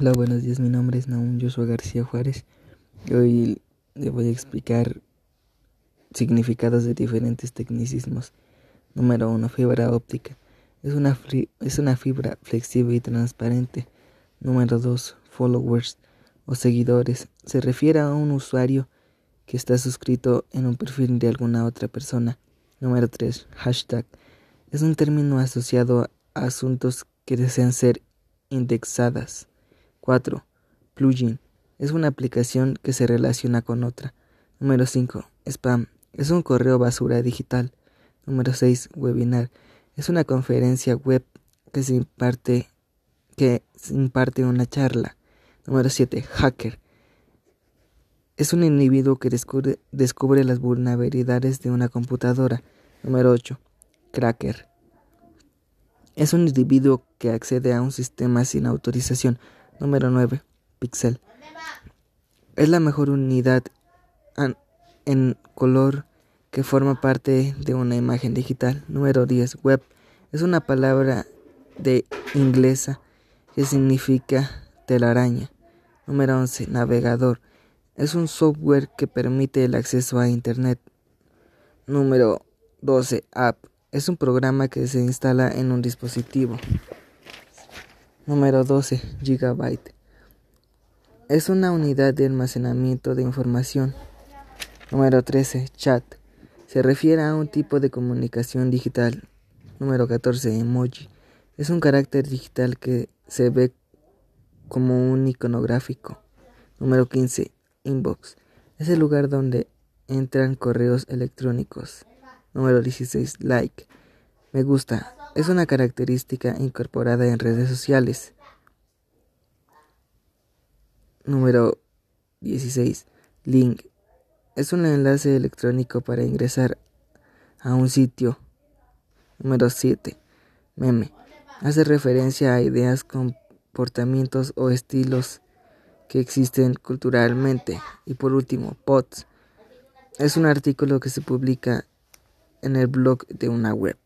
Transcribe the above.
Hola, buenos días. Mi nombre es Naum Joshua García Juárez. Y hoy le voy a explicar significados de diferentes tecnicismos. Número 1. Fibra óptica. Es una, es una fibra flexible y transparente. Número 2. Followers o seguidores. Se refiere a un usuario que está suscrito en un perfil de alguna otra persona. Número 3. Hashtag. Es un término asociado a asuntos que desean ser indexadas. 4. Plugin. Es una aplicación que se relaciona con otra. Número 5. Spam. Es un correo basura digital. Número 6. Webinar. Es una conferencia web que se imparte que imparte una charla. Número 7. Hacker. Es un individuo que descubre, descubre las vulnerabilidades de una computadora. Número 8. Cracker. Es un individuo que accede a un sistema sin autorización. Número 9. Pixel. Es la mejor unidad en color que forma parte de una imagen digital. Número 10. Web. Es una palabra de inglesa que significa telaraña. Número 11. Navegador. Es un software que permite el acceso a Internet. Número 12. App. Es un programa que se instala en un dispositivo. Número 12. Gigabyte. Es una unidad de almacenamiento de información. Número 13. Chat. Se refiere a un tipo de comunicación digital. Número 14. Emoji. Es un carácter digital que se ve como un iconográfico. Número 15. Inbox. Es el lugar donde entran correos electrónicos. Número 16. Like. Me gusta es una característica incorporada en redes sociales. Número 16. Link. Es un enlace electrónico para ingresar a un sitio. Número 7. Meme. Hace referencia a ideas, comportamientos o estilos que existen culturalmente. Y por último, POTS. Es un artículo que se publica en el blog de una web.